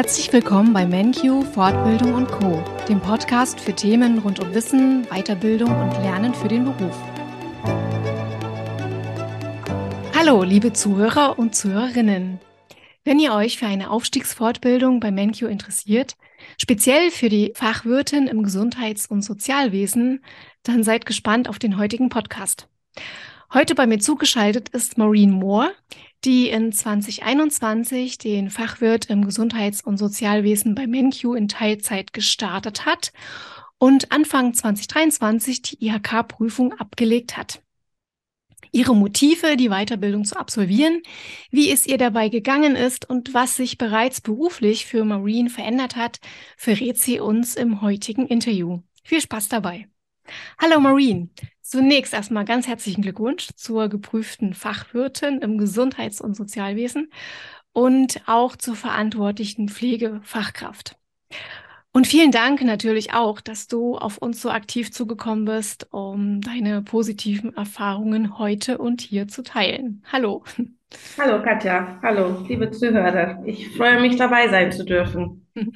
Herzlich willkommen bei MenQ Fortbildung und Co, dem Podcast für Themen rund um Wissen, Weiterbildung und Lernen für den Beruf. Hallo, liebe Zuhörer und Zuhörerinnen. Wenn ihr euch für eine Aufstiegsfortbildung bei MenQ interessiert, speziell für die Fachwirtin im Gesundheits- und Sozialwesen, dann seid gespannt auf den heutigen Podcast. Heute bei mir zugeschaltet ist Maureen Moore, die in 2021 den Fachwirt im Gesundheits- und Sozialwesen bei MenQ in Teilzeit gestartet hat und Anfang 2023 die IHK-Prüfung abgelegt hat. Ihre Motive, die Weiterbildung zu absolvieren, wie es ihr dabei gegangen ist und was sich bereits beruflich für Maureen verändert hat, verrät sie uns im heutigen Interview. Viel Spaß dabei. Hallo Maureen. Zunächst erstmal ganz herzlichen Glückwunsch zur geprüften Fachwirtin im Gesundheits- und Sozialwesen und auch zur verantwortlichen Pflegefachkraft. Und vielen Dank natürlich auch, dass du auf uns so aktiv zugekommen bist, um deine positiven Erfahrungen heute und hier zu teilen. Hallo. Hallo Katja, hallo liebe Zuhörer. Ich freue mich dabei sein zu dürfen.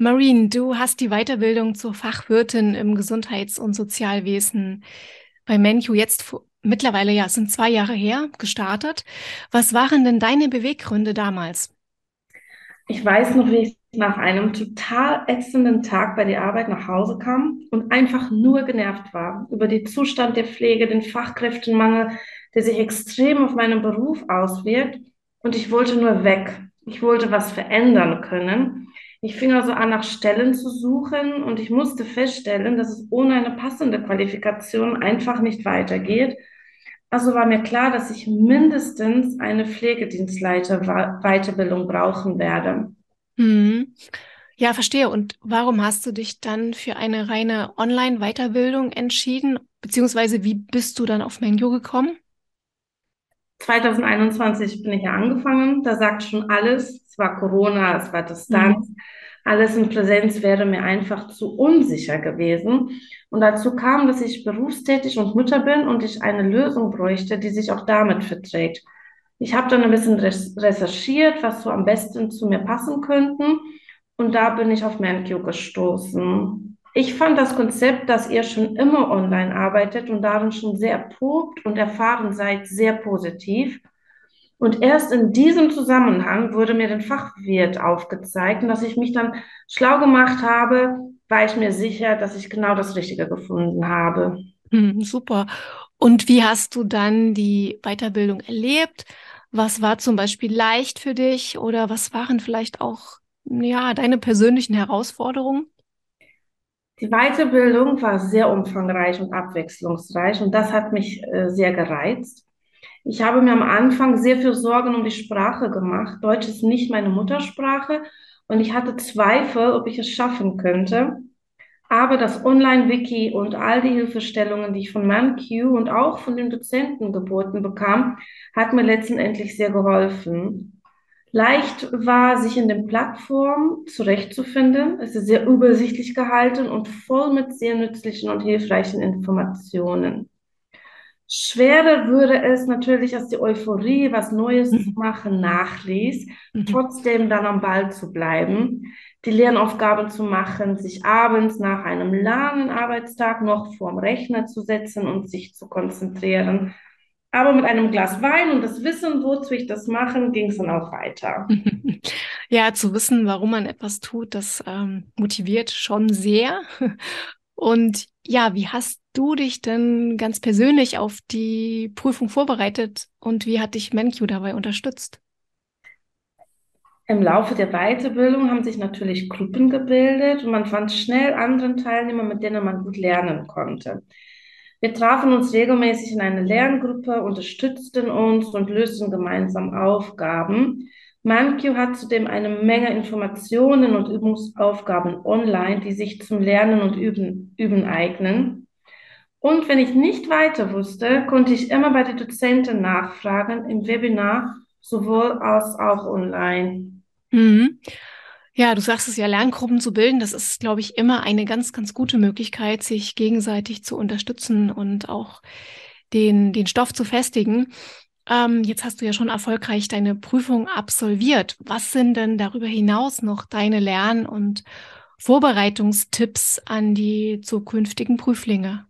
Marine, du hast die Weiterbildung zur Fachwirtin im Gesundheits- und Sozialwesen bei MenQ jetzt mittlerweile, ja, es sind zwei Jahre her, gestartet. Was waren denn deine Beweggründe damals? Ich weiß noch, wie ich nach einem total ätzenden Tag bei der Arbeit nach Hause kam und einfach nur genervt war über den Zustand der Pflege, den Fachkräftenmangel, der sich extrem auf meinen Beruf auswirkt. Und ich wollte nur weg. Ich wollte was verändern können. Ich fing also an, nach Stellen zu suchen und ich musste feststellen, dass es ohne eine passende Qualifikation einfach nicht weitergeht. Also war mir klar, dass ich mindestens eine Pflegedienstleiter-Weiterbildung brauchen werde. Hm. Ja, verstehe. Und warum hast du dich dann für eine reine Online-Weiterbildung entschieden? Beziehungsweise wie bist du dann auf Menjo gekommen? 2021 bin ich ja angefangen. Da sagt schon alles. Es war Corona, es war Distanz. Mhm. Alles in Präsenz wäre mir einfach zu unsicher gewesen. Und dazu kam, dass ich berufstätig und Mutter bin und ich eine Lösung bräuchte, die sich auch damit verträgt. Ich habe dann ein bisschen recherchiert, was so am besten zu mir passen könnten. Und da bin ich auf ManQ gestoßen. Ich fand das Konzept, dass ihr schon immer online arbeitet und darin schon sehr erprobt und erfahren seid, sehr positiv. Und erst in diesem Zusammenhang wurde mir den Fachwirt aufgezeigt und dass ich mich dann schlau gemacht habe, war ich mir sicher, dass ich genau das Richtige gefunden habe. Hm, super. Und wie hast du dann die Weiterbildung erlebt? Was war zum Beispiel leicht für dich oder was waren vielleicht auch ja, deine persönlichen Herausforderungen? Die Weiterbildung war sehr umfangreich und abwechslungsreich und das hat mich äh, sehr gereizt. Ich habe mir am Anfang sehr viel Sorgen um die Sprache gemacht. Deutsch ist nicht meine Muttersprache und ich hatte Zweifel, ob ich es schaffen könnte. Aber das Online-Wiki und all die Hilfestellungen, die ich von ManQ und auch von den Dozenten geboten bekam, hat mir letztendlich sehr geholfen. Leicht war, sich in den Plattformen zurechtzufinden. Es ist sehr übersichtlich gehalten und voll mit sehr nützlichen und hilfreichen Informationen. Schwerer würde es natürlich, als die Euphorie, was Neues mhm. zu machen, nachließ, mhm. trotzdem dann am Ball zu bleiben, die Lernaufgaben zu machen, sich abends nach einem langen Arbeitstag noch vorm Rechner zu setzen und sich zu konzentrieren aber mit einem Glas Wein und das Wissen, wozu ich das mache, ging es dann auch weiter. Ja, zu wissen, warum man etwas tut, das ähm, motiviert schon sehr. Und ja, wie hast du dich denn ganz persönlich auf die Prüfung vorbereitet und wie hat dich MenQ dabei unterstützt? Im Laufe der Weiterbildung haben sich natürlich Gruppen gebildet und man fand schnell anderen Teilnehmer, mit denen man gut lernen konnte. Wir trafen uns regelmäßig in einer Lerngruppe, unterstützten uns und lösten gemeinsam Aufgaben. ManQ hat zudem eine Menge Informationen und Übungsaufgaben online, die sich zum Lernen und Üben, Üben eignen. Und wenn ich nicht weiter wusste, konnte ich immer bei der Dozentin nachfragen, im Webinar, sowohl als auch online. Mhm. Ja, du sagst es ja, Lerngruppen zu bilden, das ist, glaube ich, immer eine ganz, ganz gute Möglichkeit, sich gegenseitig zu unterstützen und auch den, den Stoff zu festigen. Ähm, jetzt hast du ja schon erfolgreich deine Prüfung absolviert. Was sind denn darüber hinaus noch deine Lern- und Vorbereitungstipps an die zukünftigen Prüflinge?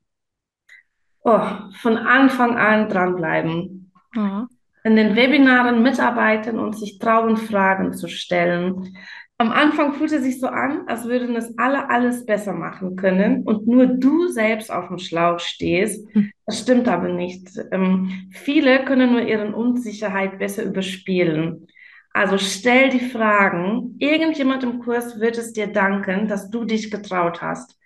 Oh, von Anfang an dranbleiben. Ja. In den Webinaren mitarbeiten und sich trauen, Fragen zu stellen. Am Anfang fühlt es sich so an, als würden es alle alles besser machen können und nur du selbst auf dem Schlauch stehst. Hm. Das stimmt aber nicht. Ähm, viele können nur ihre Unsicherheit besser überspielen. Also stell die Fragen. Irgendjemand im Kurs wird es dir danken, dass du dich getraut hast.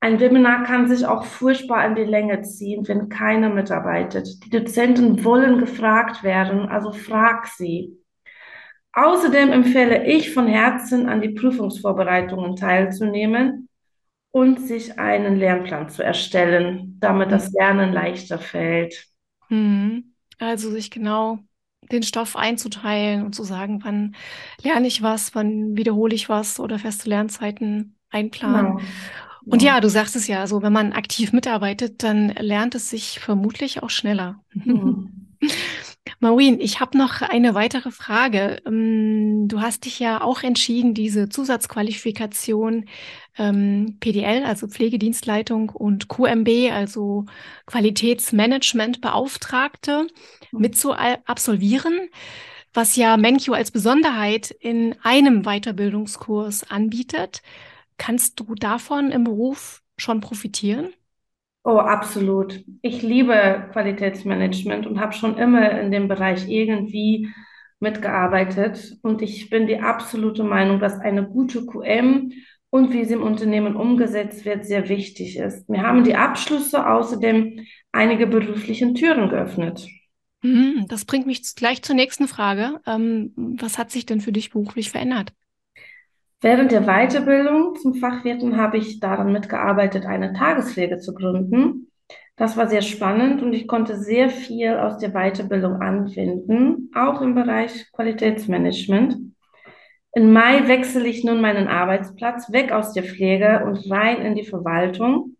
Ein Webinar kann sich auch furchtbar in die Länge ziehen, wenn keiner mitarbeitet. Die Dozenten wollen gefragt werden, also frag sie. Außerdem empfehle ich von Herzen, an die Prüfungsvorbereitungen teilzunehmen und sich einen Lernplan zu erstellen, damit das Lernen leichter fällt. Mhm. Also sich genau den Stoff einzuteilen und zu sagen, wann lerne ich was, wann wiederhole ich was oder feste Lernzeiten einplanen. Genau. Und Ja. ja, du sagst es ja, also wenn man aktiv mitarbeitet, dann lernt es sich vermutlich auch schneller. Hm. Maureen, ich habe noch eine weitere Frage. Ähm, Du hast dich ja auch entschieden, diese Zusatzqualifikation ähm, PDL, also Pflegedienstleitung und QMB, also Qualitätsmanagementbeauftragte, mit zu absolvieren, was ja MenQ als Besonderheit in einem Weiterbildungskurs anbietet. Kannst du davon im Beruf schon profitieren? Oh, absolut. Ich liebe Qualitätsmanagement und habe schon immer in dem Bereich irgendwie mitgearbeitet. Und ich bin die absolute Meinung, dass eine gute QM und wie sie im Unternehmen umgesetzt wird, sehr wichtig ist. Mir haben die Abschlüsse außerdem einige beruflichen Türen geöffnet. Mhm, Das bringt mich gleich zur nächsten Frage. Ähm, was hat sich denn für dich beruflich verändert? Während der Weiterbildung zum Fachwirten habe ich daran mitgearbeitet, eine Tagespflege zu gründen. Das war sehr spannend und ich konnte sehr viel aus der Weiterbildung anwenden, auch im Bereich Qualitätsmanagement. Im Mai wechsle ich nun meinen Arbeitsplatz weg aus der Pflege und rein in die Verwaltung.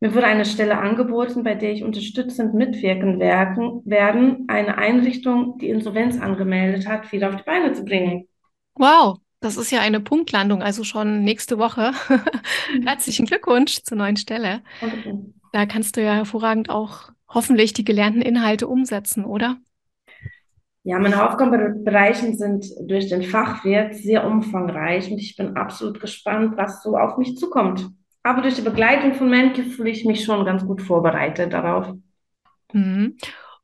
Mir wurde eine Stelle angeboten, bei der ich unterstützend mitwirken werken, werden, eine Einrichtung, die Insolvenz angemeldet hat, wieder auf die Beine zu bringen. Wow, das ist ja eine Punktlandung, also schon nächste Woche. Herzlichen Glückwunsch zur neuen Stelle. Da kannst du ja hervorragend auch hoffentlich die gelernten Inhalte umsetzen, oder? Ja, meine Aufgabenbereiche sind durch den Fachwirt sehr umfangreich und ich bin absolut gespannt, was so auf mich zukommt. Aber durch die Begleitung von Menke fühle ich mich schon ganz gut vorbereitet darauf. Mhm.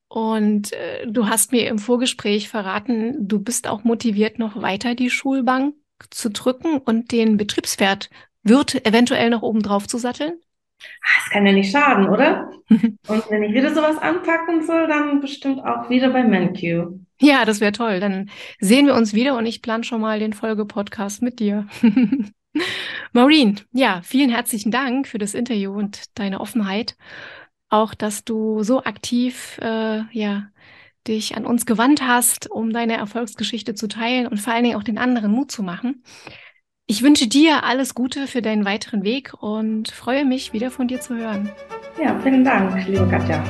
Und äh, du hast mir im Vorgespräch verraten, du bist auch motiviert, noch weiter die Schulbank zu drücken und den Betriebswert wird eventuell noch oben drauf zu satteln. Das kann ja nicht schaden, oder? Und wenn ich wieder sowas anpacken soll, dann bestimmt auch wieder bei MenQ. Ja, das wäre toll. Dann sehen wir uns wieder und ich plane schon mal den Folgepodcast mit dir. Maureen, ja, vielen herzlichen Dank für das Interview und deine Offenheit. Auch, dass du so aktiv, äh, ja, dich an uns gewandt hast, um deine Erfolgsgeschichte zu teilen und vor allen Dingen auch den anderen Mut zu machen. Ich wünsche dir alles Gute für deinen weiteren Weg und freue mich, wieder von dir zu hören. Ja, vielen Dank, liebe Katja.